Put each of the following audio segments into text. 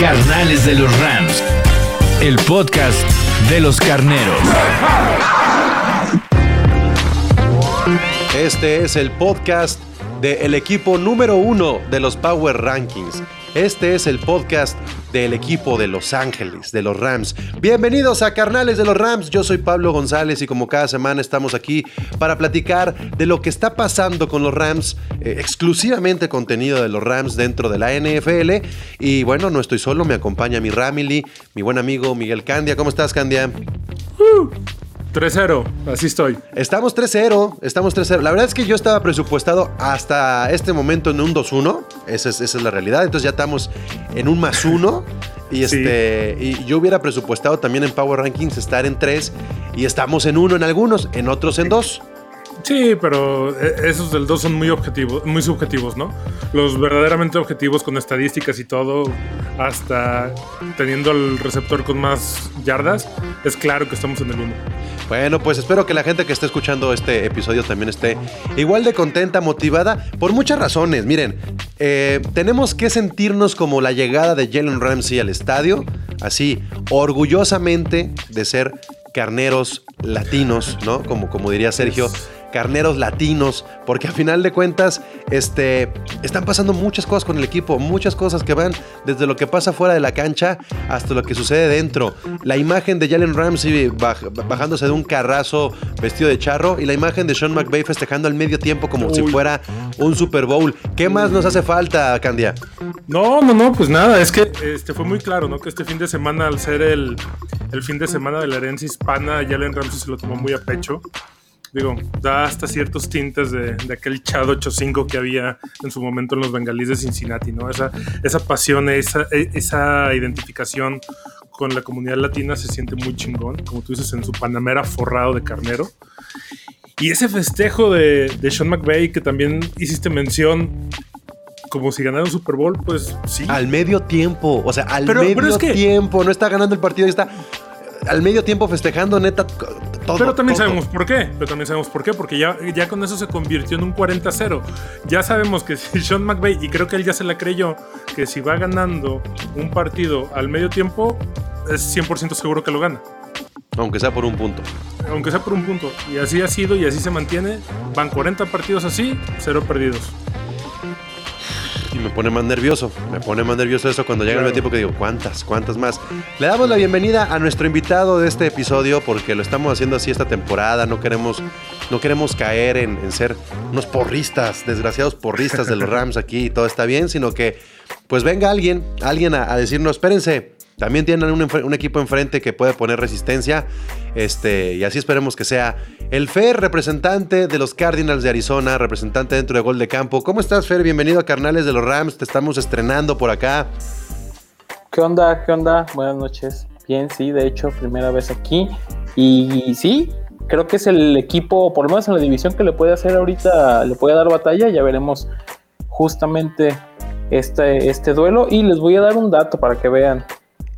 Carnales de los Rams. El podcast de los carneros. Este es el podcast del equipo número uno de los Power Rankings. Este es el podcast del equipo de Los Ángeles, de los Rams. Bienvenidos a Carnales de los Rams. Yo soy Pablo González y como cada semana estamos aquí para platicar de lo que está pasando con los Rams, eh, exclusivamente contenido de los Rams dentro de la NFL. Y bueno, no estoy solo, me acompaña mi Ramily, mi buen amigo Miguel Candia. ¿Cómo estás, Candia? 3-0, así estoy. Estamos 3-0, estamos 3-0. La verdad es que yo estaba presupuestado hasta este momento en un 2-1. Esa es, esa es la realidad. Entonces ya estamos en un más 1. Y, Sí. este, y yo hubiera presupuestado también en Power Rankings estar en 3. Y estamos en 1 en algunos, en otros en 2. Sí, pero eh, esos del 2 son muy objetivos, muy subjetivos, ¿no? Los verdaderamente objetivos con estadísticas y todo, hasta teniendo el receptor con más yardas, es claro que estamos en el 1. Bueno, pues espero que la gente que esté escuchando este episodio también esté igual de contenta, motivada, por muchas razones. Miren, eh, tenemos que sentirnos como la llegada de Jalen Ramsey al estadio, así, orgullosamente de ser carneros latinos, ¿no? Como, como diría Sergio. Carneros latinos, porque a final de cuentas, este, están pasando muchas cosas con el equipo, muchas cosas que van desde lo que pasa fuera de la cancha hasta lo que sucede dentro. La imagen de Jalen Ramsey baj- bajándose de un carrazo vestido de charro y la imagen de Sean McVay festejando al medio tiempo como si fuera un Super Bowl. ¿Qué más nos hace falta, Candia? No, no, no, pues nada, es que este fue muy claro, ¿no? Que este fin de semana, al ser el, el fin de semana de la herencia hispana, Jalen Ramsey se lo tomó muy a pecho. Digo, da hasta ciertos tintes de, de aquel Chad 8-5 que había en su momento en los bengalíes de Cincinnati, ¿no? Esa, esa pasión, esa, e- esa identificación con la comunidad latina se siente muy chingón, como tú dices, en su panamera forrado de carnero. Y ese festejo de, de Sean McVay, que también hiciste mención, como si ganara un Super Bowl, pues sí. Al medio tiempo, o sea, al Pero- medio pero es que- tiempo, no está ganando el partido y está al medio tiempo festejando, neta, todo. Pero también todo. sabemos por qué. Pero también sabemos por qué. Porque ya, ya con eso se convirtió en un 40-0. Ya sabemos que si Sean McVay, y creo que él ya se la creyó, que si va ganando un partido al medio tiempo, es 100% seguro que lo gana. Aunque sea por un punto. Aunque sea por un punto. Y así ha sido y así se mantiene. Van 40 partidos así, cero perdidos. Y me pone más nervioso. Me pone más nervioso eso cuando llega el Claro. medio tiempo que digo, ¿cuántas? ¿Cuántas más? Le damos la bienvenida a nuestro invitado de este episodio porque lo estamos haciendo así esta temporada. No queremos, no queremos caer en, en ser unos porristas, desgraciados porristas de los Rams aquí y todo está bien, sino que pues venga alguien, alguien a, a decirnos, espérense. También tienen un, un equipo enfrente que puede poner resistencia. Este, y así esperemos que sea el Fer, representante de los Cardinals de Arizona, representante dentro de Gol de Campo. ¿Cómo estás, Fer? Bienvenido a Carnales de los Rams. Te estamos estrenando por acá. ¿Qué onda? ¿Qué onda? Buenas noches. Bien, sí, de hecho, primera vez aquí. Y sí, creo que es el equipo, por lo menos en la división, que le puede hacer ahorita, le puede dar batalla. Ya veremos justamente este, este duelo. Y les voy a dar un dato para que vean.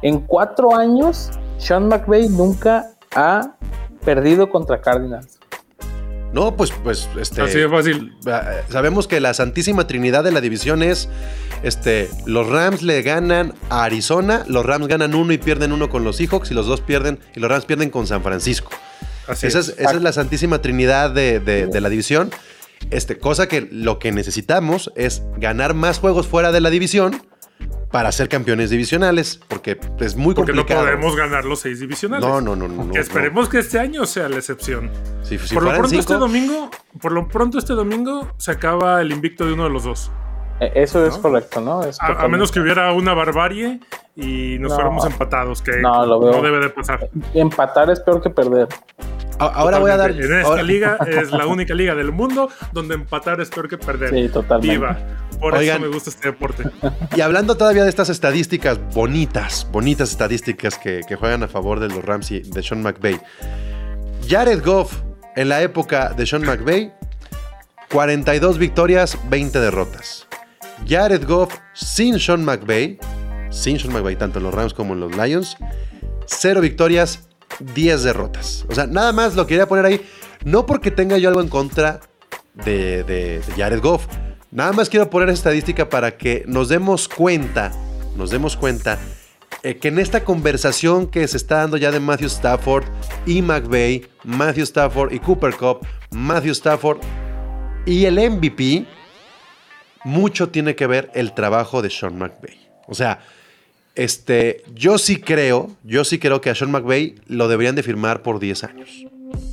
En cuatro años, Sean McVay nunca ha perdido contra Cardinals. No, pues, pues, este. Así de fácil. eh, Sabemos que la santísima trinidad de la división es. Este, los Rams le ganan a Arizona, los Rams ganan uno y pierden uno con los Seahawks, y los dos pierden, y los Rams pierden con San Francisco. Así Esa es. es, esa es la santísima trinidad de, de- de la división. Este, cosa que lo que necesitamos es ganar más juegos fuera de la división para ser campeones divisionales, porque es muy Porque no complicado. podemos ganar los seis divisionales. No, no, no, no, no, Que esperemos que este año sea la excepción. Si, si por lo pronto cinco, este domingo, por lo pronto este domingo se acaba el invicto de uno de los dos. Eh, Eso es ¿No? correcto, ¿no? Es A, menos que hubiera una barbarie y nos No. fuéramos empatados, que No, lo veo. no debe de pasar. Empatar es peor que perder. a- ahora voy a dar. En esta ahora- liga es la única liga del mundo donde empatar es peor que perder. Sí, totalmente. Viva. Por Oigan. eso me gusta este deporte. Y hablando todavía de estas estadísticas bonitas, bonitas estadísticas que, que juegan a favor de los Rams y de Sean McVay. Jared Goff, en la época de Sean McVay, 42 victorias, 20 derrotas. Jared Goff sin Sean McVay, sin Sean McVay, tanto en los Rams como en los Lions, 0 victorias, 10 derrotas. O sea, nada más lo quería poner ahí, no porque tenga yo algo en contra de, de- de Jared Goff. Nada más quiero poner estadística para que nos demos cuenta, nos demos cuenta eh, que en esta conversación que se está dando ya de Matthew Stafford y McVay, Matthew Stafford y Cooper Cup, Matthew Stafford y el MVP, mucho tiene que ver el trabajo de Sean McVay. O sea, este, yo sí creo, yo sí creo que a Sean McVay lo deberían de firmar por 10 años.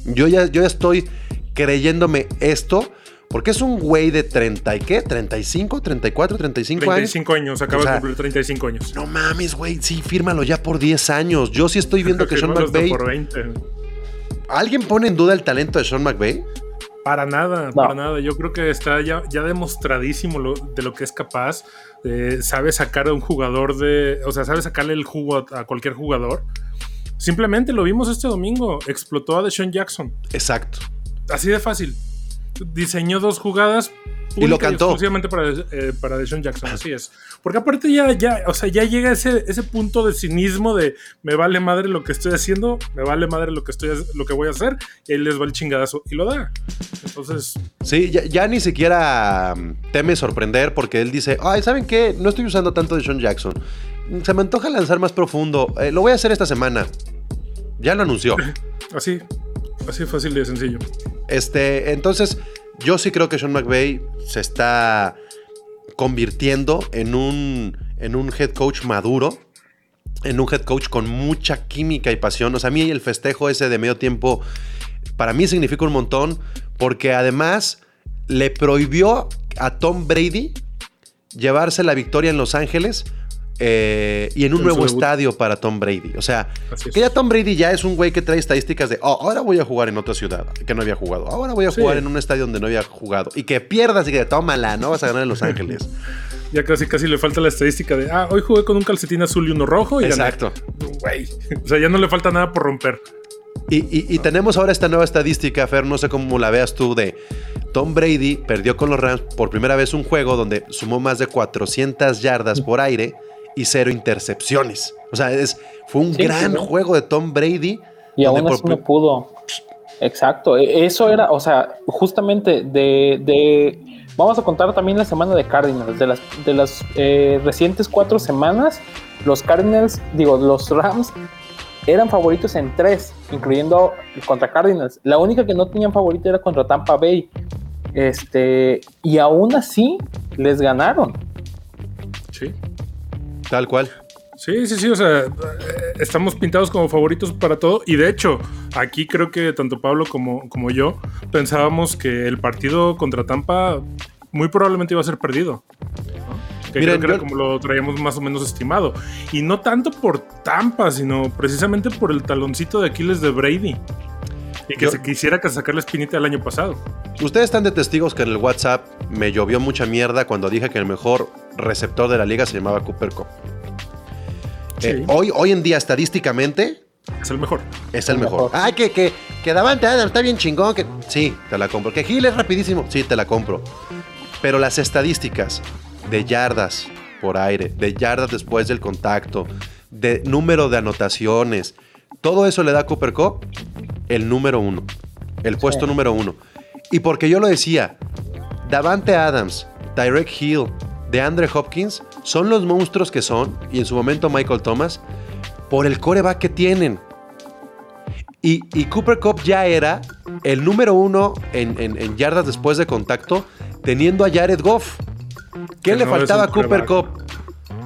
Yo ya, yo ya estoy creyéndome esto, porque es un güey de 30 y qué, 35, 34, 35 años. 35 años, acaba O sea, de cumplir 35 años. No mames, güey, sí, fírmalo ya por 10 años. Yo sí estoy viendo que Sean McVay. por 20. ¿Alguien pone en duda el talento de Sean McVay? Para nada, No. para nada. Yo creo que está ya, ya demostradísimo lo- de lo que es capaz. Eh, sabe sacar a un jugador de. O sea, sabe sacarle el jugo a, a cualquier jugador. Simplemente lo vimos este domingo. Explotó a Deshaun Jackson. Exacto. Así de fácil. Diseñó dos jugadas. Y lo cantó. Exclusivamente para, eh, para Deshaun Jackson, así es. Porque aparte ya, ya, o sea, ya llega ese, ese punto de cinismo de me vale madre lo que estoy haciendo, me vale madre lo que estoy lo que voy a hacer, y ahí les va el chingadazo. Y lo da. Entonces, Sí, ya, ya ni siquiera mm, teme sorprender porque él dice, ay, ¿saben qué? No estoy usando tanto de Sean Jackson. Se me antoja lanzar más profundo. Eh, lo voy a hacer esta semana. Ya lo anunció. así, así fácil de sencillo. Este, entonces, yo sí creo que Sean McVay se está convirtiendo en un, en un head coach maduro, en un head coach con mucha química y pasión. O sea, a mí el festejo ese de medio tiempo, para mí significa un montón, porque además le prohibió a Tom Brady llevarse la victoria en Los Ángeles. Eh, y en un En nuevo estadio para Tom Brady. O sea, es. que ya Tom Brady ya es un güey que trae estadísticas de, oh, ahora voy a jugar en otra ciudad que no había jugado. Ahora voy a Sí. jugar en un estadio donde no había jugado. Y que pierdas y que tómala, no vas a ganar en Los Ángeles. Ya casi casi le falta la estadística de, ah, hoy jugué con un calcetín azul y uno rojo y gané". Exacto. Güey. O sea, ya no le falta nada por romper. Y, y- y tenemos ahora esta nueva estadística, Fer, no sé cómo la veas tú, de Tom Brady perdió con los Rams por primera vez un juego donde sumó más de 400 yardas por aire y cero intercepciones. O sea, es, fue un Sí, gran sí, juego de Tom Brady. Y aún así no pudo. Exacto. e- Eso era, o sea, justamente de, de- Vamos a contar también la semana de Cardinals. De las, de las eh, recientes cuatro semanas, los Cardinals, digo, los Rams eran favoritos en tres, incluyendo contra Cardinals. La única que no tenían favorito era contra Tampa Bay. Este, y aún así les ganaron. Sí. Tal cual. Sí, sí, sí, o sea, eh, estamos pintados como favoritos para todo y de hecho, aquí creo que tanto Pablo como, como yo pensábamos que el partido contra Tampa muy probablemente iba a ser perdido. ¿no? Que creo que era como lo traíamos más o menos estimado. Y no tanto por Tampa, sino precisamente por el taloncito de Aquiles de Brady. Y que Yo- se quisiera que sacar la espinita el año pasado. Ustedes están de testigos que en el WhatsApp me llovió mucha mierda cuando dije que el mejor receptor de la liga se llamaba Cooper Cup. Eh, hoy, hoy en día, estadísticamente, Es el mejor. es el El mejor. mejor. Ay, que, que, que Davante está bien chingón. Que... Sí, te la compro. Que Gil es rapidísimo. Sí, te la compro. Pero las estadísticas de yardas por aire, de yardas después del contacto, de número de anotaciones, todo eso le da a Cooper Cup el número uno. El puesto Sí. número uno. Y porque yo lo decía, Davante Adams, Tyrek Hill, de Andre Hopkins son los monstruos que son, y en su momento Michael Thomas, por el coreback que tienen. Y, y Cooper Cup ya era el número uno en, en- en yardas después de contacto, teniendo a Jared Goff. ¿Qué Que le no faltaba a Cooper. Cup?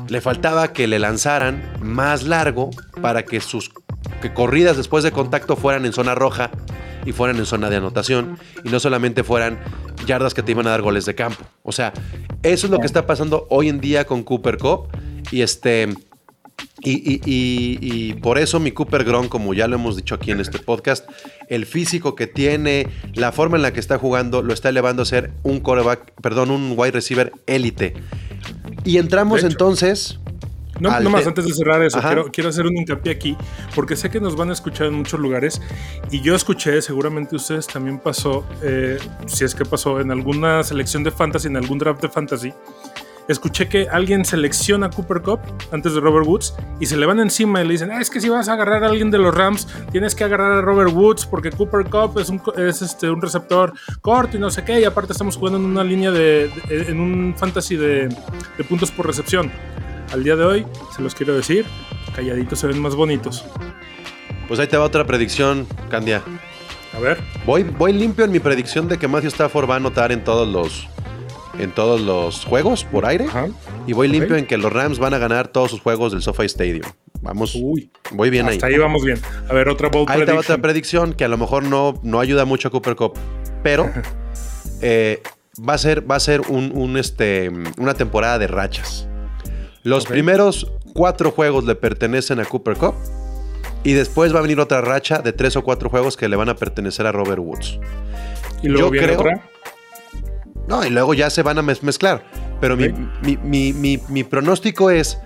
Le faltaba que le lanzaran más largo para que sus que corridas después de contacto fueran en zona roja y fueran en zona de anotación y no solamente fueran yardas que te iban a dar goles de campo. O sea, eso es lo que está pasando hoy en día con Cooper Cup y este Y, y- y- y por eso mi Cooper Gron, como ya lo hemos dicho aquí en este podcast, el físico que tiene, la forma en la que está jugando, lo está elevando a ser un coreback, perdón, un wide receiver élite. Y entramos entonces. No, al nomás te- antes de cerrar eso, quiero, quiero hacer un hincapié aquí, porque sé que nos van a escuchar en muchos lugares y yo escuché, seguramente ustedes también pasó, eh, si es que pasó en alguna selección de fantasy, en algún draft de fantasy, escuché que alguien selecciona a Cooper Cup antes de Robert Woods y se le van encima y le dicen, "Ah, es que si vas a agarrar a alguien de los Rams, tienes que agarrar a Robert Woods porque Cooper Cup es un, es este, un receptor corto y no sé qué, y aparte estamos jugando en una línea de, de- en un fantasy de, de puntos por recepción. Al día de hoy, se los quiero decir, calladitos se ven más bonitos. Pues ahí te va otra predicción, Candia. A ver, Voy, voy limpio en mi predicción de que Matthew Stafford va a anotar en todos los. En todos los juegos por aire. ajá. Y voy limpio en que los Rams van a ganar todos sus juegos del SoFi Stadium. Vamos. Uy, Voy bien ahí. hasta ahí vamos bien. A ver, otra bold Ahí te va otra predicción que a lo mejor no, no ayuda mucho a Cooper Cup, pero eh, va a ser, va a ser un, un, este, una temporada de rachas. Los primeros cuatro juegos le pertenecen a Cooper Cup y después va a venir otra racha de tres o cuatro juegos que le van a pertenecer a Robert Woods. Y luego yo viene creo- otra. No, y luego ya se van a mez- mezclar. Pero mi- Ok. mi, mi- mi- mi pronóstico es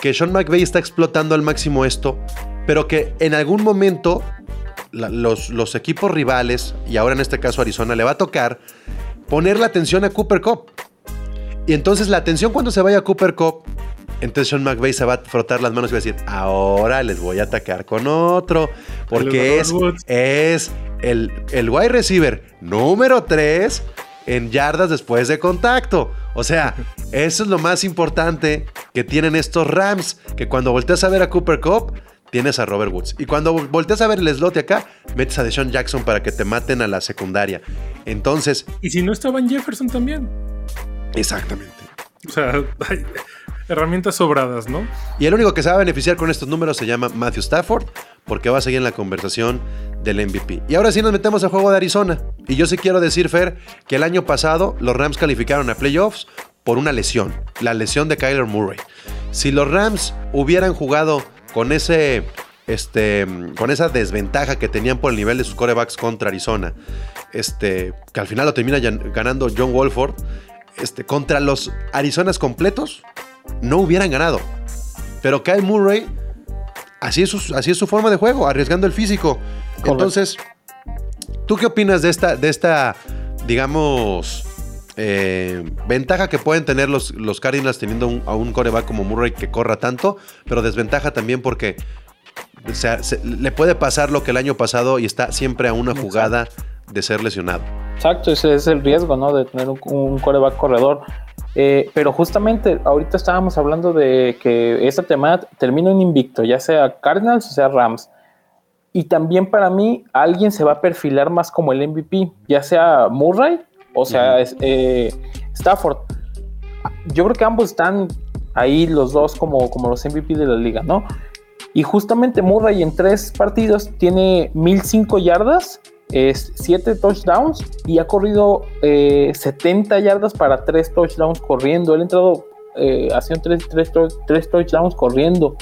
que Sean McVay está explotando al máximo esto, pero que en algún momento la- los, los equipos rivales, y ahora en este caso Arizona, le va a tocar poner la atención a Cooper Cup. Y entonces la atención cuando se vaya a Cooper Cup, entonces Sean McVay se va a frotar las manos y va a decir, ahora les voy a atacar con otro, porque es, es el, el wide receiver número 3 en yardas después de contacto. O sea, eso es lo más importante que tienen estos Rams, que cuando volteas a ver a Cooper Cup, tienes a Robert Woods. Y cuando volteas a ver el slot de acá, metes a Deshaun Jackson para que te maten a la secundaria. Entonces, Y si no estaba en Jefferson también. exactamente. O sea, herramientas sobradas, ¿no? Y el único que se va a beneficiar con estos números se llama Matthew Stafford, porque va a seguir en la conversación del MVP. Y ahora sí nos metemos al juego de Arizona. Y yo sí quiero decir, Fer, que el año pasado los Rams calificaron a playoffs por una lesión, la lesión de Kyler Murray. Si los Rams hubieran jugado con ese este, con esa desventaja que tenían por el nivel de sus corebacks contra Arizona, este, que al final lo termina ganando John Wolford, este, contra los Arizonas completos, no hubieran ganado. Pero Kyle Murray, así es su, así es su forma de juego, arriesgando el físico. Correcto. Entonces, ¿tú qué opinas de esta, de esta digamos, eh, ventaja que pueden tener los, los Cardinals teniendo un- a un coreback como Murray que corra tanto, pero desventaja también porque o sea, se- le puede pasar lo que el año pasado y está siempre a una jugada de ser lesionado. Exacto, ese es el riesgo, ¿no? De tener un, un coreback corredor. Eh, pero justamente ahorita estábamos hablando de que esta temporada termina en invicto, ya sea Cardinals o sea Rams. Y también para mí alguien se va a perfilar más como el MVP, ya sea Murray o sea es- eh, Stafford. Yo creo que ambos están ahí los dos como, como los MVP de la liga, ¿no? Y justamente Murray en tres partidos tiene 1005 yardas, es 7 touchdowns y ha corrido eh, 70 yardas para 3 touchdowns corriendo. Él ha entrado eh, haciendo 3, touchdowns corriendo.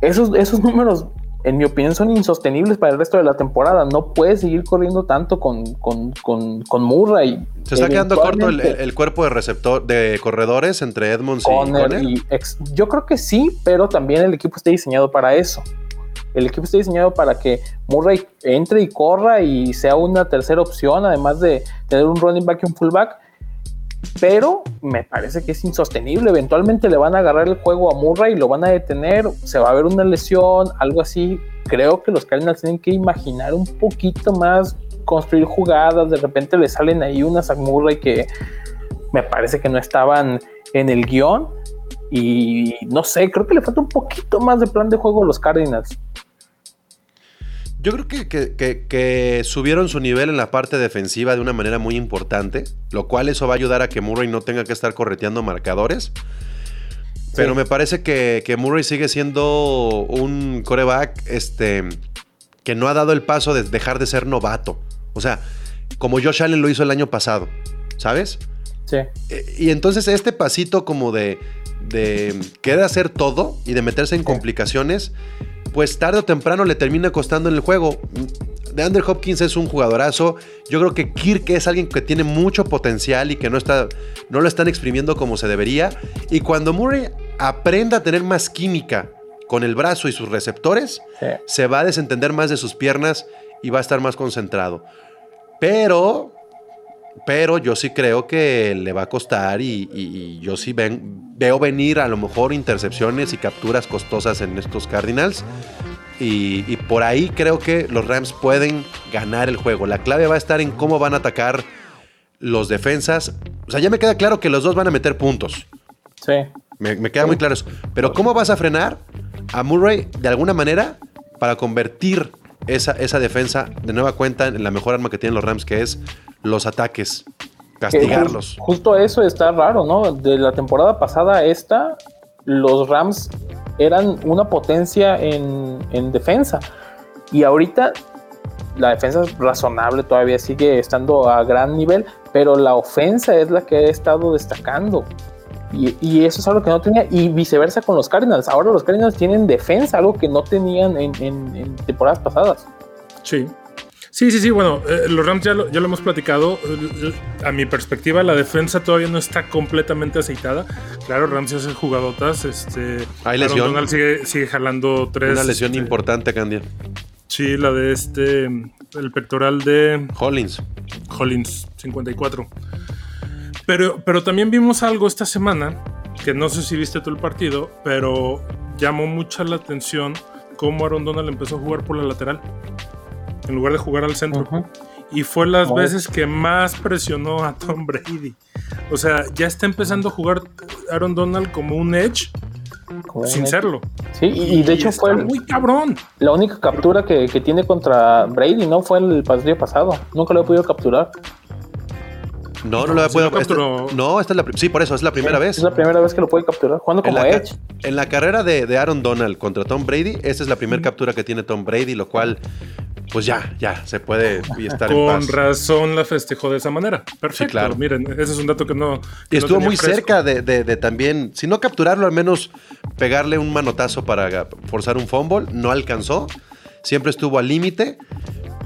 Esos, esos números, en mi opinión, son insostenibles para el resto de la temporada. No puede seguir corriendo tanto con, con, con, con Murray. Se está quedando corto el, cuerpo de receptor de corredores entre Edmonds y Conner Conner. y ex- yo creo que sí, pero también el equipo está diseñado para eso. El equipo está diseñado para que Murray entre y corra y sea una tercera opción, además de tener un running back y un fullback. Pero me parece que es insostenible. Eventualmente le van a agarrar el juego a Murray y lo van a detener. Se va a ver una lesión, algo así. Creo que los Cardinals tienen que imaginar un poquito más, construir jugadas. De repente le salen ahí unas a Murray que me parece que no estaban en el guion. Y no sé, creo que le falta un poquito más de plan de juego a los Cardinals. Yo creo que, que- que- que subieron su nivel en la parte defensiva de una manera muy importante, lo cual eso va a ayudar a que Murray no tenga que estar correteando marcadores. Pero me parece que, que Murray sigue siendo un coreback este, que no ha dado el paso de dejar de ser novato. O sea, como Josh Allen lo hizo el año pasado, ¿sabes? Sí. Eh, Y entonces este pasito como de, de querer hacer todo y de meterse en complicaciones, pues tarde o temprano le termina costando en el juego. De Andrew Hopkins es un jugadorazo. Yo creo que Kirk es alguien que tiene mucho potencial y que no, está, no lo están exprimiendo como se debería. Y cuando Murray aprenda a tener más química con el brazo y sus receptores, Sí. se va a desentender más de sus piernas y va a estar más concentrado. Pero, pero yo sí creo que le va a costar y, y- y yo sí ven- veo venir a lo mejor intercepciones y capturas costosas en estos Cardinals. Y, y por ahí creo que los Rams pueden ganar el juego. La clave va a estar en cómo van a atacar los defensas. O sea, ya me queda claro que los dos van a meter puntos. Sí. Me, me queda muy claro eso. Pero ¿cómo vas a frenar a Murray de alguna manera para convertir esa, esa defensa de nueva cuenta en la mejor arma que tienen los Rams, que es los ataques? Que Castigarlos. ju- justo eso está raro, ¿no? De la temporada pasada a esta, los Rams eran una potencia en, en defensa. Y ahorita la defensa es razonable, todavía sigue estando a gran nivel, pero la ofensa es la que ha estado destacando. Y, y eso es algo que no tenía, y viceversa con los Cardinals. Ahora los Cardinals tienen defensa, algo que no tenían en, en- en temporadas pasadas. Sí. Sí, sí, sí, bueno, eh, los Rams ya lo, ya lo hemos platicado. Eh, A mi perspectiva, la defensa todavía no está completamente aceitada. Claro, Rams hace jugadotas. Este, Hay Aaron lesión. Donald sigue, sigue jalando tres. Una lesión este, importante, Candia. Sí, la de este, el pectoral de Hollins. Hollins 54. Pero, pero también vimos algo esta semana, que no sé si viste tú el partido, pero llamó mucha la atención cómo Aaron Donald empezó a jugar por la lateral, en lugar de jugar al centro. Y fue las veces que más presionó a Tom Brady. O sea, ya está empezando a jugar Aaron Donald como un edge, Como sin serlo. Sí, y, y de hecho fue el- muy cabrón. La única captura que, que tiene contra Brady, ¿no? Fue el partido pasado. Nunca lo he podido capturar. No, no lo puedo. lo esta- capturó. no, esta es la Sí, por eso, es la primera vez. Es la primera vez que lo puede capturar. Jugando como Edge. en la carrera de, de Aaron Donald contra Tom Brady, esta es la primera captura que tiene Tom Brady, lo cual, pues ya, ya, se puede y estar en Con paz. razón la festejó de esa manera. Perfecto. claro. Miren, ese es un dato que no. que no estuvo muy fresco. cerca de, de- de también, si no capturarlo, al menos pegarle un manotazo para forzar un fumble. No alcanzó. Siempre estuvo al límite.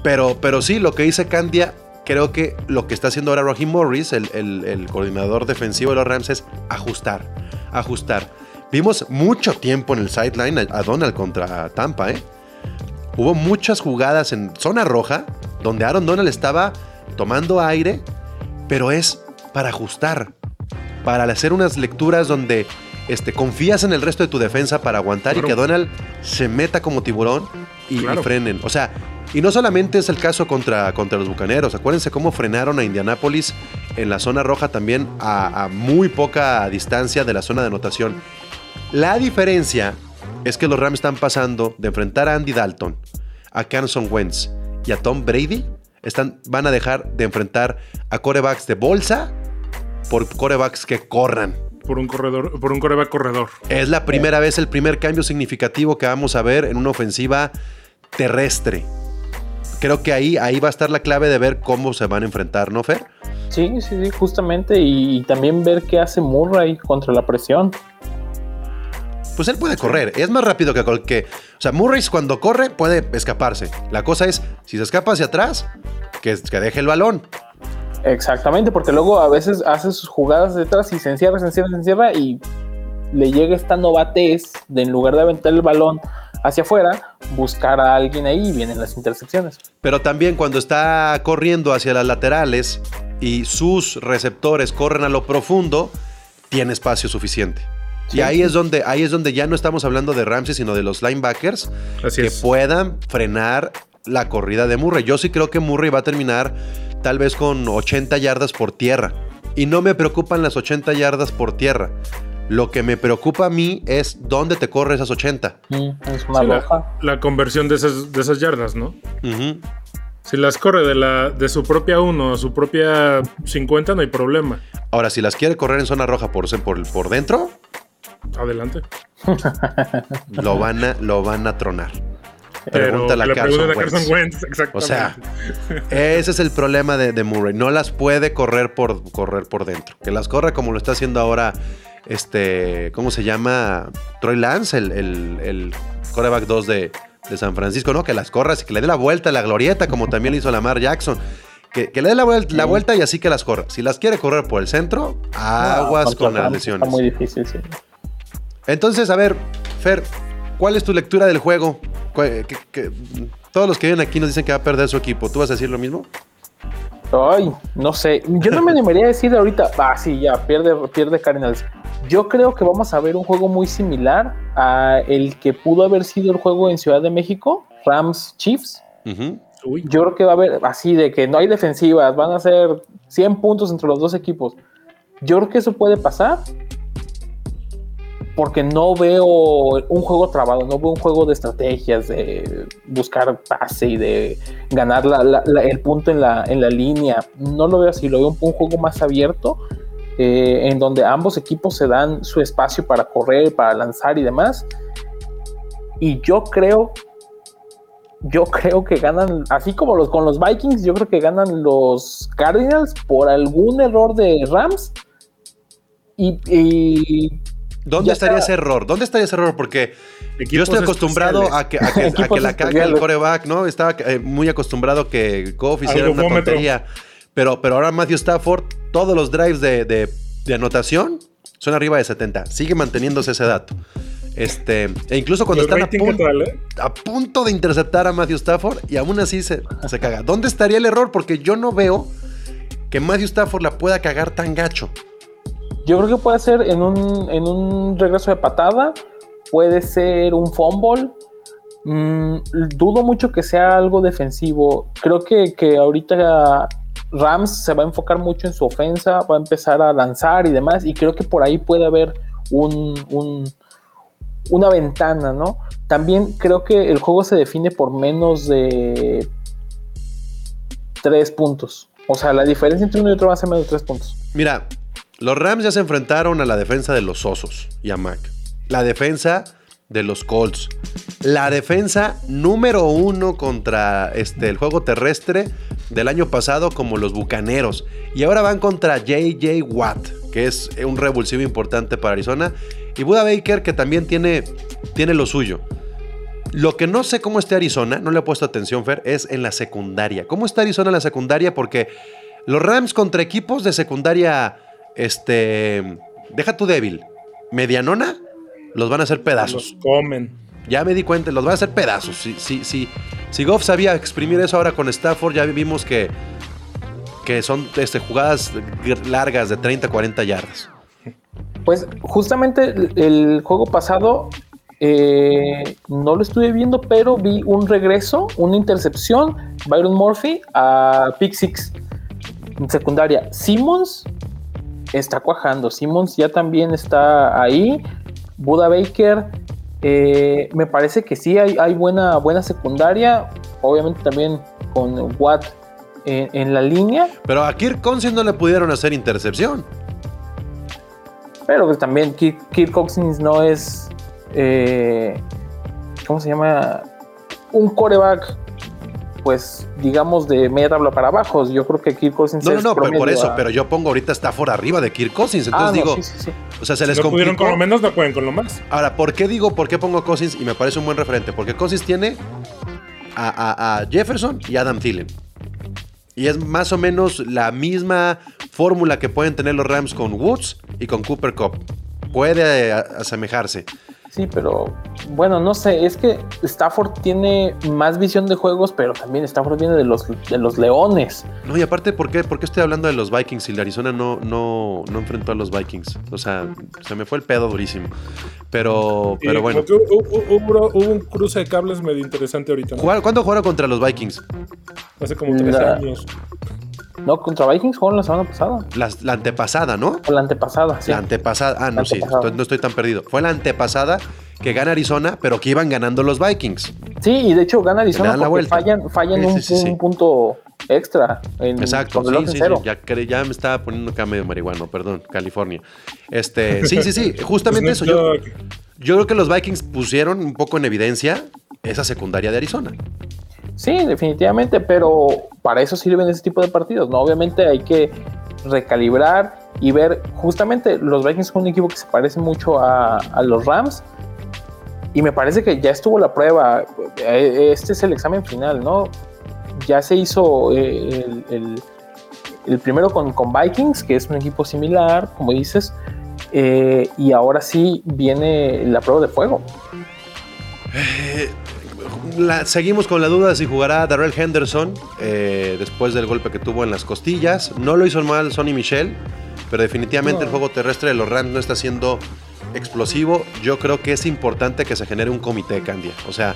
Pero, pero sí, lo que dice Candia, creo que lo que está haciendo ahora Raheem Morris, el, el- el coordinador defensivo de los Rams, es ajustar. Ajustar. Vimos mucho tiempo en el sideline a Donald contra Tampa, ¿eh? Hubo muchas jugadas en zona roja donde Aaron Donald estaba tomando aire, pero es para ajustar, para hacer unas lecturas donde este, confías en el resto de tu defensa para aguantar Claro. y que Donald se meta como tiburón y, frenen. O sea, y no solamente es el caso contra, contra los Bucaneros, acuérdense cómo frenaron a Indianápolis en la zona roja también a, a muy poca distancia de la zona de anotación. La diferencia es que los Rams están pasando de enfrentar a Andy Dalton, a Carson Wentz y a Tom Brady. Están, van a dejar de enfrentar a corebacks de bolsa por corebacks que corran. Por un corredor, por un coreback corredor. Es la primera vez, el primer cambio significativo que vamos a ver en una ofensiva terrestre. Creo que ahí, ahí va a estar la clave de ver cómo se van a enfrentar, ¿no, Fer? Sí, sí, sí, justamente. Y, también ver qué hace Murray contra la presión. Pues él puede correr, es más rápido que cualquier. O sea, Murray cuando corre puede escaparse. La cosa es, si se escapa hacia atrás, que, que deje el balón. Exactamente, porque luego a veces hace sus jugadas detrás y se encierra, se encierra, se encierra y le llega esta novatez de en lugar de aventar el balón hacia afuera, buscar a alguien ahí y vienen las intercepciones. Pero también cuando está corriendo hacia las laterales y sus receptores corren a lo profundo, tiene espacio suficiente. Sí. Y ahí es donde ahí es donde ya no estamos hablando de Ramsey, sino de los linebackers Así que es. puedan frenar la corrida de Murray. Yo sí creo que Murray va a terminar tal vez con 80 yardas por tierra. Y no me preocupan las 80 yardas por tierra. Lo que me preocupa a mí es dónde te corre esas 80. Mm, es una Sí, la, roja. la conversión de esas, de esas yardas, ¿no? Si las corre de, la, de su propia 1 a su propia 50, no hay problema. Ahora, si las quiere correr en zona roja por, por, por dentro, Adelante. lo van a, lo van a tronar. Pero Pregúntale a le Carson Wentz. Wentz. O sea, ese es el problema de, de Murray. No las puede correr por, correr por dentro. Que las corra como lo está haciendo ahora este, ¿cómo se llama? Troy Lance, el, el, el quarterback 2 de, de San Francisco, ¿no? Que las corras y que le dé la vuelta a la glorieta, como también le hizo Lamar Jackson. Que, que le dé la, vuel- la vuelta y así que las corra. Si las quiere correr por el centro, aguas con las lesiones. Está muy difícil, sí. Entonces, a ver, Fer, ¿cuál es tu lectura del juego? ¿Cuál- qué- qué- todos los que vienen aquí nos dicen que va a perder su equipo. ¿Tú vas a decir lo mismo? Ay, no sé. Yo no me animaría a decir ahorita, ah, sí, ya, pierde, pierde Cardinals. Yo creo que vamos a ver un juego muy similar a el que pudo haber sido el juego en Ciudad de México, Rams Chiefs. Ujú. Uy, Yo creo que va a haber así de que no hay defensivas, van a ser 100 puntos entre los dos equipos. Yo creo que eso puede pasar porque no veo un juego trabado, no veo un juego de estrategias, de buscar pase y de ganar el punto en la, en la línea. No lo veo así, lo veo un, juego más abierto, eh, en donde ambos equipos se dan su espacio para correr, para lanzar y demás. Y yo creo yo creo que ganan, así como los con los Vikings, yo creo que ganan los Cardinals por algún error de Rams. Y ¿Dónde Ya estaría está. ese error? ¿Dónde estaría ese error? Porque yo estoy acostumbrado a que, a que, a que Equipos la cague el coreback, ¿no? Estaba eh, muy acostumbrado que Goff hiciera una tontería. Pero, pero ahora Matthew Stafford, todos los drives de, de- de anotación son arriba de 70. Sigue manteniéndose ese dato. Este, e incluso cuando están a punto, ¿qué tal, eh? a punto de interceptar a Matthew Stafford y aún así se, se caga. ¿Dónde estaría el error? Porque yo no veo que Matthew Stafford la pueda cagar tan gacho. Yo creo que puede ser en un, en un regreso de patada, puede ser un fumble. Mm, dudo mucho que sea algo defensivo. Creo que, que ahorita Rams se va a enfocar mucho en su ofensa, va a empezar a lanzar y demás, y creo que por ahí puede haber un, un- una ventana, ¿no? También creo que el juego se define por menos de tres puntos. O sea, la diferencia entre uno y otro va a ser menos de tres puntos. Mira, los Rams ya se enfrentaron a la defensa de los Osos y a Mac. La defensa de los Colts. La defensa número uno contra este, el juego terrestre del año pasado como los Bucaneros. Y ahora van contra JJ Watt, que es un revulsivo importante para Arizona. Y Buda Baker, que también tiene, tiene lo suyo. Lo que no sé cómo esté Arizona, no le he puesto atención, Fer, es en la secundaria. ¿Cómo está Arizona en la secundaria? Porque los Rams contra equipos de secundaria, este, deja tu débil, medianona, los van a hacer pedazos. Los comen. Ya me di cuenta, los van a hacer pedazos. Si, si, si, si Goff sabía exprimir eso ahora con Stafford, ya vimos que, que son este, jugadas largas de 30, 40 yardas. Pues justamente el, el juego pasado eh, no lo estuve viendo, pero vi un regreso, una intercepción, Byron Murphy a Pick Six en secundaria. Simmons está cuajando, Simmons ya también está ahí, Buda Baker, eh, me parece que sí hay, hay buena, buena secundaria, obviamente también con Watt en, en la línea. Pero a Kirk Cousins no le pudieron hacer intercepción. Pero pues también Kirk, Kirk Cousins no es. eh, ¿Cómo se llama? Un coreback, pues digamos de media tabla para abajo. Yo creo que Kirk Cousins No, no, no, pero por eso, a- pero yo pongo ahorita Stafford arriba de Kirk Cousins. Entonces Ah, no, digo, sí, sí, sí. o sea, se Si les no pudieron con lo menos, no pueden con lo más. Ahora, ¿por qué digo, por qué pongo Cousins? Y me parece un buen referente. Porque Cousins tiene a, a- a Jefferson y Adam Thielen. Y es más o menos la misma fórmula que pueden tener los Rams con Woods y con Cooper Cup. Puede eh, asemejarse. Sí, pero bueno, no sé, es que Stafford tiene más visión de juegos, pero también Stafford viene de los, de los Leones. No, y aparte, ¿por qué, por qué estoy hablando de los Vikings y el Arizona no, no, no enfrentó a los Vikings? O sea, se me fue el pedo durísimo. Pero, pero bueno. hubo, hubo un cruce de cables medio interesante ahorita. ¿no? ¿Jugar- ¿Cuándo jugaron contra los Vikings? Hace como 13 La- años. No, contra Vikings jugaron la semana pasada, Las- la antepasada, ¿no? o la antepasada, sí. La antepasada. Ah, no, sí, antepasada. estoy- no estoy tan perdido. Fue la antepasada que gana Arizona, pero que iban ganando los Vikings. Sí, y de hecho gana Arizona la porque vuelta. fallan, fallan Sí, un, sí, sí, sí. un punto extra. En, Exacto, sí, sí, cero. sí, Ya, cre- ya me estaba poniendo acá medio marihuano, perdón, California. Este, sí, sí, sí, Pues justamente eso. Yo, yo creo que los Vikings pusieron un poco en evidencia esa secundaria de Arizona. Sí, definitivamente, pero para eso sirven ese tipo de partidos, ¿no? Obviamente hay que recalibrar y ver justamente los Vikings son un equipo que se parece mucho a, los Rams y me parece que ya estuvo la prueba. Eh, Este es el examen final, ¿no? Ya se hizo eh, el, el- el primero con, con Vikings, que es un equipo similar, como dices, eh, y ahora sí viene la prueba de fuego. La- seguimos con la duda de si jugará Darrell Henderson eh, después del golpe que tuvo en las costillas. No lo hizo mal Sonny Michel, pero definitivamente No. el juego terrestre de los Rams no está siendo explosivo. Yo creo que es importante que se genere un comité, Candia. O sea,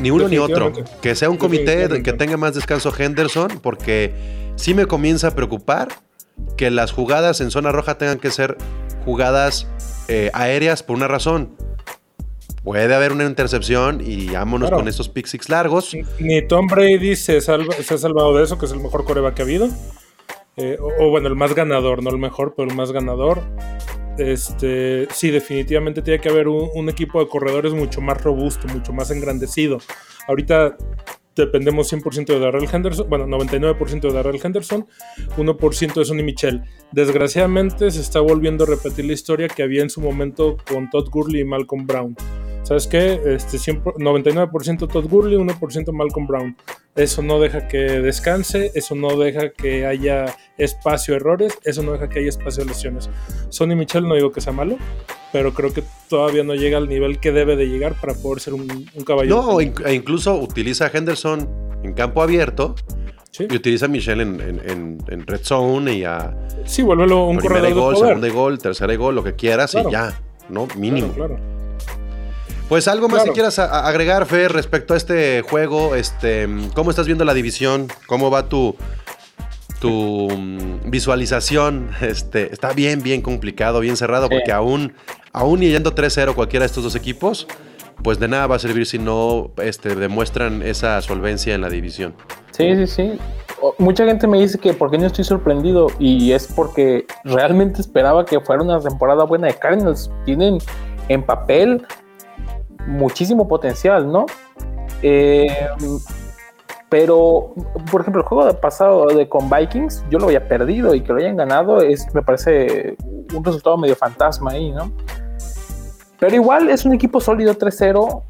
ni uno ni otro. Que sea un comité que tenga más descanso Henderson, porque sí me comienza a preocupar que las jugadas en zona roja tengan que ser jugadas eh, aéreas por una razón. Puede haber una intercepción y vámonos Claro. con estos pick six largos. Ni Tom Brady se, salva- se ha salvado de eso, que es el mejor coreback que ha habido. Eh, o, o bueno, el más ganador, no el mejor, pero el más ganador. Este, sí, definitivamente tiene que haber un, un equipo de corredores mucho más robusto, mucho más engrandecido. Ahorita dependemos 100% de Darrell Henderson, bueno, 99% de Darrell Henderson, 1% de Sonny Michel. Desgraciadamente se está volviendo a repetir la historia que había en su momento con Todd Gurley y Malcolm Brown. ¿Sabes qué? Este, 100 99% Todd Gurley, 1% Malcolm Brown. Eso no deja que descanse, eso no deja que haya espacio a errores, eso no deja que haya espacio a lesiones. Sonny Michel no digo que sea malo, pero creo que todavía no llega al nivel que debe de llegar para poder ser un, un caballero. No, e incluso utiliza a Henderson en campo abierto Sí, y utiliza a Michelle en, en- en- en red zone y a sí vuélvelo un corredor de gol, segunda y gol, tercera y gol, lo que quieras Claro. y ya, ¿no? Mínimo. Claro, claro. Pues algo más Claro. que quieras agregar, Fer, respecto a este juego. Este, ¿Cómo estás viendo la división? ¿Cómo va tu, tu mm, visualización? Este, está bien, bien complicado, bien cerrado, Sí. porque aún, aún yendo 3-0 cualquiera de estos dos equipos, pues de nada va a servir si no este, demuestran esa solvencia en la división. Sí, sí, sí. Mucha gente me dice que por qué no estoy sorprendido y es porque realmente esperaba que fuera una temporada buena de Cardinals. Tienen en papel muchísimo potencial, ¿no? Eh, pero, por ejemplo, el juego de pasado de con Vikings, yo lo había perdido y que lo hayan ganado es, me parece un resultado medio fantasma ahí, ¿no? Pero igual es un equipo sólido 3-0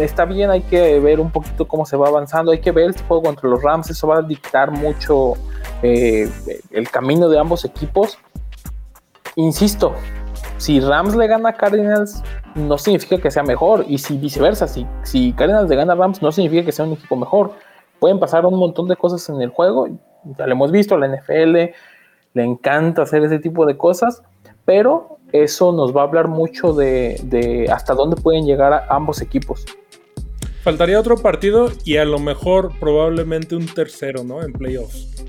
está bien, hay que ver un poquito cómo se va avanzando, hay que ver este juego contra los Rams, eso va a dictar mucho eh, el camino de ambos equipos. Insisto, si Rams le gana a Cardinals, no significa que sea mejor, y si viceversa, si, si Cardinals le gana a Rams, no significa que sea un equipo mejor. Pueden pasar un montón de cosas en el juego, ya lo hemos visto, la NFL le encanta hacer ese tipo de cosas, pero eso nos va a hablar mucho de, de hasta dónde pueden llegar ambos equipos. Faltaría otro partido y a lo mejor probablemente un tercero, ¿no? En playoffs.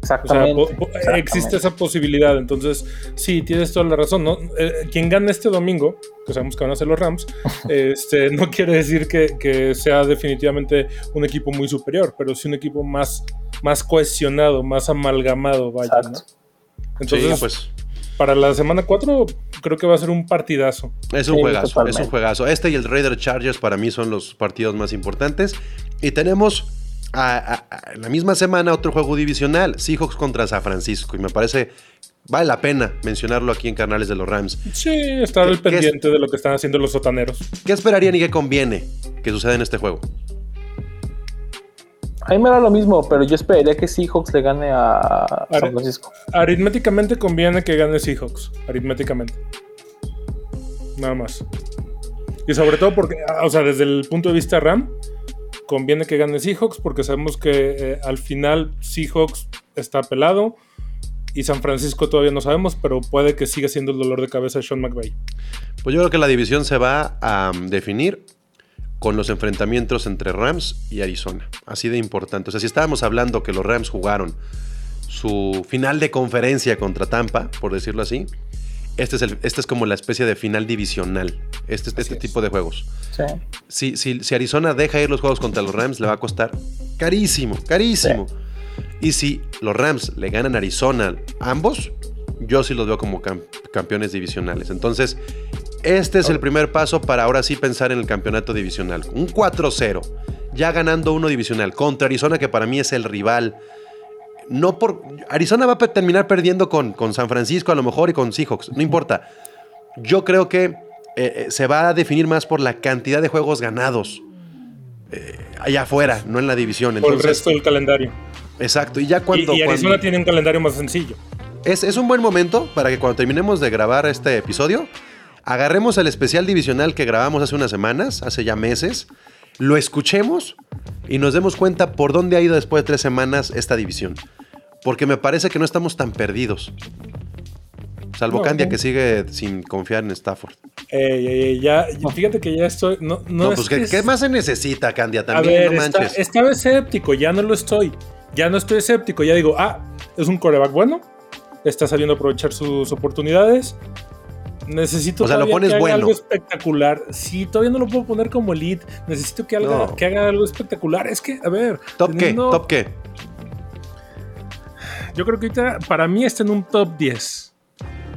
O sea, Exactamente. exactamente. existe esa posibilidad. Entonces, sí, tienes toda la razón. ¿no? Eh, quien gane este domingo, que sabemos que van a ser los Rams, este, no quiere decir que, que sea definitivamente un equipo muy superior, pero sí un equipo más, más cohesionado, más amalgamado, vaya. ¿no? Entonces, sí, pues para la semana 4 creo que va a ser un partidazo. es un Sí, juegazo, es un juegazo. Este y el Raider Chargers para mí son los partidos más importantes. Y tenemos a- a- a- en la misma semana otro juego divisional, Seahawks contra San Francisco. Y me parece, vale la pena mencionarlo aquí en Canales de los Rams. Sí, estar ¿Qué- al es? pendiente de lo que están haciendo los sotaneros. ¿Qué esperarían y qué conviene que suceda en este juego? A mí me da lo mismo, pero yo esperaría que Seahawks le gane a San Francisco. Aritméticamente conviene que gane Seahawks. Aritméticamente. Nada más. Y sobre todo porque, o sea, desde el punto de vista RAM, conviene que gane Seahawks porque sabemos que eh, al final Seahawks está pelado y San Francisco todavía no sabemos, pero puede que siga siendo el dolor de cabeza de Sean McVay. Pues yo creo que la división se va a um, definir con los enfrentamientos entre Rams y Arizona. Así de importante. O sea, si estábamos hablando que los Rams jugaron su final de conferencia contra Tampa, por decirlo así, este es, este es como la especie de final divisional. Este, este es. tipo de juegos. Sí. Si, si- si Arizona deja ir los juegos contra los Rams, le va a costar carísimo, carísimo. Y si los Rams le ganan a Arizona ambos, yo sí los veo como cam- campeones divisionales. Entonces, este es el primer paso para ahora sí pensar en el campeonato divisional. Un 4-0, ya ganando uno divisional contra Arizona, que para mí es el rival no por. Arizona va a terminar perdiendo con, con San Francisco a lo mejor y con Seahawks, no importa. Yo creo que eh, eh, se va a definir más por la cantidad de juegos ganados eh, allá afuera, no en la división. Por el resto del calendario. exacto. Y ya cuando. y, y Arizona cuando- tiene un calendario más sencillo. es, es un buen momento para que cuando terminemos de grabar este episodio, agarremos el especial divisional que grabamos hace unas semanas, hace ya meses, lo escuchemos y nos demos cuenta por dónde ha ido después de tres semanas esta división. Porque me parece que no estamos tan perdidos. Salvo No, Candia no. que sigue sin confiar en Stafford. Ey, ey, ey, ya, fíjate que ya estoy. No, no, No, es pues ¿qué, es- qué más se necesita, Candia? A También, ver, no está- manches. estaba escéptico, ya no lo estoy. Ya no estoy escéptico, ya digo, ah, es un coreback bueno, está sabiendo aprovechar sus oportunidades. Necesito O sea, lo pones que haga bueno. algo espectacular. Sí, todavía no lo puedo poner como elite. Necesito que haga, No. que haga algo espectacular. Es que, a ver, ¿Top qué? ¿Top qué? yo creo que ahorita para mí está en un top 10.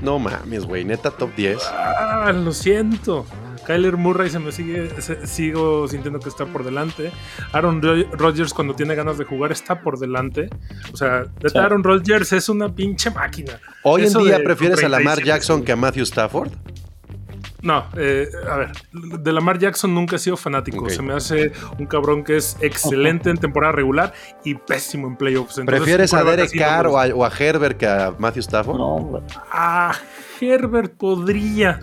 No mames, güey. Neta, top 10. Ah, lo siento. Kyler Murray se me sigue, se- sigo sintiendo que está por delante. Aaron Ro- Rodgers cuando tiene ganas de jugar está por delante. O sea, neta, Sí. Aaron Rodgers es una pinche máquina. Hoy en Eso día de- prefieres a Lamar 37 Jackson que a Matthew Stafford. No, eh, a ver, de Lamar Jackson nunca he sido fanático. Se me hace un cabrón que es excelente en temporada regular y pésimo en playoffs. Entonces, ¿Prefieres a Derek Carr me o a, o a Herbert que a Matthew Stafford? No. A Herbert podría.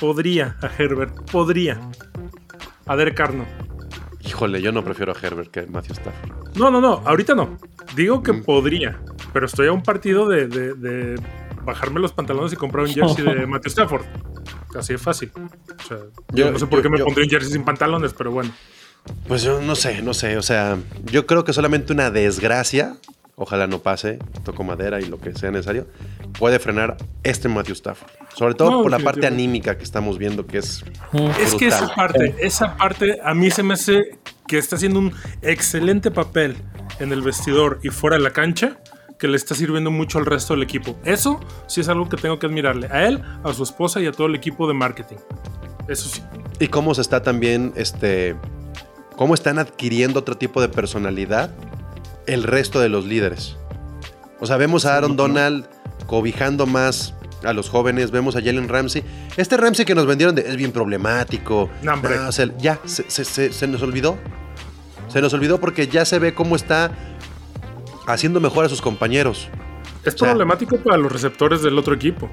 Podría, a Herbert, podría. A Derek Carr no. Híjole, yo no prefiero a Herbert que a Matthew Stafford. No, no, no, ahorita no. Digo que Mm. podría, pero estoy a un partido de, de- de bajarme los pantalones y comprar un jersey de Matthew Stafford. Así de fácil. O sea, yo, Yo- no sé por yo- qué me yo- pondría un jersey sin pantalones, pero bueno. Pues yo no sé, no sé. O sea, yo creo que solamente una desgracia, ojalá no pase, toco madera y lo que sea necesario, puede frenar este Matthew Stafford. Sobre todo No, por la parte anímica que estamos viendo que es. Es que esa parte, esa parte a mí se me hace que está haciendo un excelente papel en el vestidor y fuera de la cancha que le está sirviendo mucho al resto del equipo. Eso sí es algo que tengo que admirarle. A él, a su esposa y a todo el equipo de marketing. Eso sí. Y cómo se está también, este. Cómo están adquiriendo otro tipo de personalidad el resto de los líderes. O sea, vemos a Aaron Donald cobijando más a los jóvenes, vemos a Jalen Ramsey. Este Ramsey que nos vendieron de, es bien problemático. No, ya, se, se- se- se nos olvidó. Se nos olvidó porque ya se ve cómo está haciendo mejor a sus compañeros. Es O sea- problemático para los receptores del otro equipo.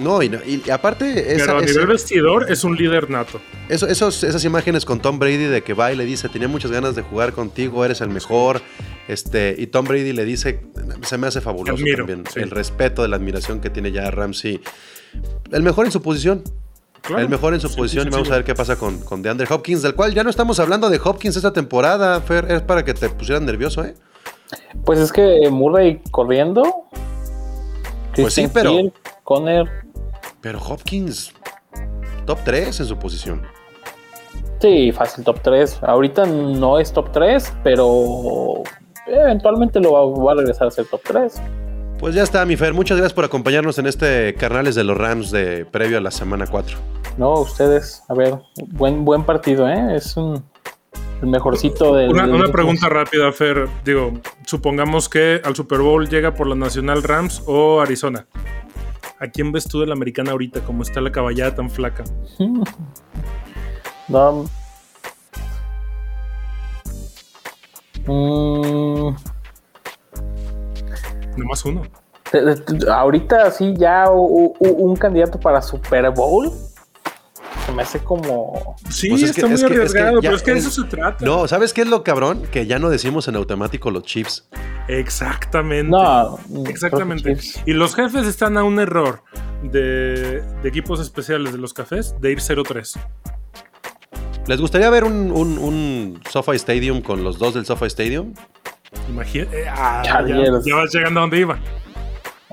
No, y, aparte, esa- Pero a esa- nivel vestidor es un líder nato. Eso- esos, esas imágenes con Tom Brady de que va y le dice, tenía muchas ganas de jugar contigo, eres el mejor. Este, y Tom Brady le dice, se me hace fabuloso Admiro, también. sí. El respeto de la admiración que tiene ya Ramsey. El mejor en su posición. Claro. El mejor en su Sí, posición. sí, y vamos a ver qué pasa con, con DeAndre Hopkins, del cual ya no estamos hablando de Hopkins esta temporada, Fer. Es para que te pusieran nervioso, ¿eh? Pues es que Murray corriendo. Pues sí, pero- Hill, Conner. Pero Hopkins, top 3 en su posición. Sí, fácil top 3. Ahorita no es top 3, pero eventualmente lo va, va a regresar a ser top 3. Pues ya está, mi Fer. Muchas gracias por acompañarnos en este Carnales de los Rams de previo a la semana 4. No, ustedes, a ver, buen buen partido, ¿eh? Es un el mejorcito del. Una, del- una pregunta rápida, Fer. Digo, supongamos que al Super Bowl llega por la Nacional Rams o Arizona. ¿A quién ves tú de la americana ahorita? Como está la caballada tan flaca. No. Mm, Nomás uno. ahorita sí ya un candidato para Super Bowl. Se me hace como. Sí, Pues es que- está muy es que- es que arriesgado, ya pero es que de es- eso se trata. No, ¿sabes qué es lo cabrón? Que ya no decimos en automático los chips. Exactamente. No, Exactamente. Y los jefes están a un error de, de equipos especiales de los cafés de ir 0-3. ¿Les gustaría ver un, un, un SoFi Stadium con los dos del SoFi Stadium? Imagínate. ah, ya, ya vas llegando a donde iba.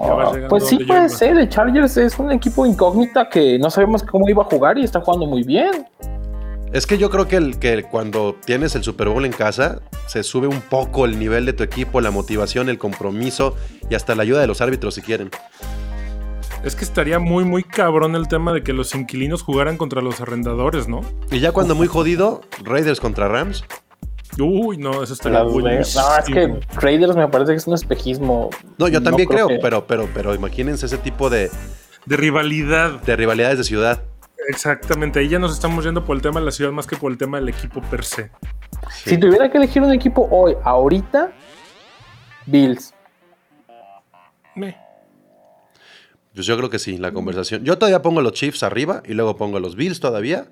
Ah, pues sí puede ser. El Chargers es un equipo incógnita que no sabemos cómo iba a jugar y está jugando muy bien. Es que yo creo que, el, que cuando tienes el Super Bowl en casa, se sube un poco el nivel de tu equipo, la motivación, el compromiso y hasta la ayuda de los árbitros si quieren. Es que estaría muy, muy cabrón el tema de que los inquilinos jugaran contra los arrendadores, ¿no? Y ya cuando muy jodido, Raiders contra Rams. Uy, no, eso estaría Vegas. No, es que. Raiders me parece que es un espejismo. No, yo también creo, que- pero, pero, pero imagínense ese tipo de, De rivalidad. de rivalidades de ciudad. Exactamente. Ahí ya nos estamos yendo por el tema de la ciudad más que por el tema del equipo per se. Si tuviera que elegir un equipo hoy, ahorita, Bills. Me. Pues yo creo que sí, la conversación. Yo todavía pongo los Chiefs arriba y luego pongo los Bills todavía.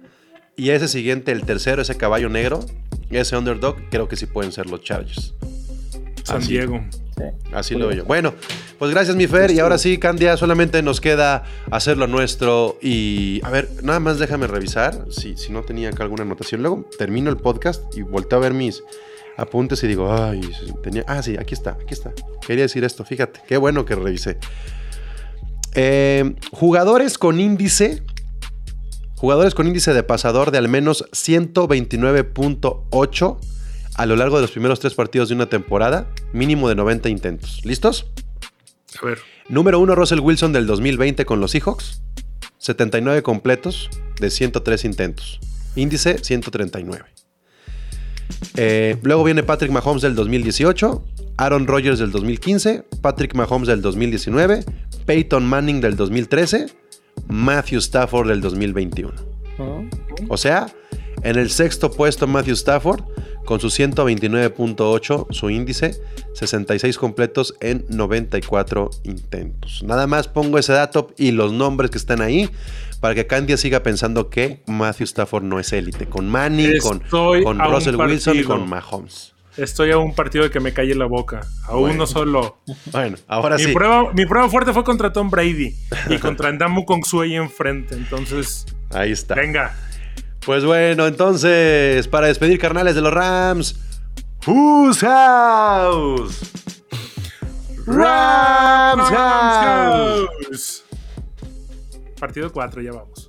Y ese siguiente, el tercero, ese caballo negro, ese underdog, creo que sí pueden ser los Chargers. San Así. Diego. Sí. Así lo veo yo. Bueno, pues gracias, mi Fer. Y ahora sí, Candia, solamente nos queda hacer lo nuestro. Y a ver, nada más déjame revisar si, si no tenía acá alguna anotación. Luego termino el podcast y volteo a ver mis apuntes y digo, ay, tenía. Ah, sí, aquí está, aquí está. Quería decir esto, fíjate, qué bueno que revisé. Eh, jugadores con índice. Jugadores con índice de pasador de al menos 129.8 a lo largo de los primeros tres partidos de una temporada, mínimo de 90 intentos. ¿Listos? A ver. Número 1, Russell Wilson del 2020 con los Seahawks. 79 completos de 103 intentos. Índice 139. Eh, luego viene Patrick Mahomes del 2018, Aaron Rodgers del 2015, Patrick Mahomes del 2019, Peyton Manning del 2013, Matthew Stafford del 2021. ¿no? O sea, en el sexto puesto Matthew Stafford con su 129.8, su índice, 66 completos en 94 intentos. Nada más pongo ese dato y los nombres que están ahí para que Candia siga pensando que Matthew Stafford no es élite. Con Manning, con, Estoy con Russell Wilson y con Mahomes. Estoy a un partido de que me calle la boca. A Bueno. uno solo. Bueno, ahora Mi, sí. prueba, mi prueba fuerte fue contra Tom Brady y contra Ndamu Kongsu ahí enfrente. Entonces, Ahí está. venga. Pues bueno, entonces, para despedir carnales de los Rams, Whose House? Rams House. House. Partido 4, ya vamos.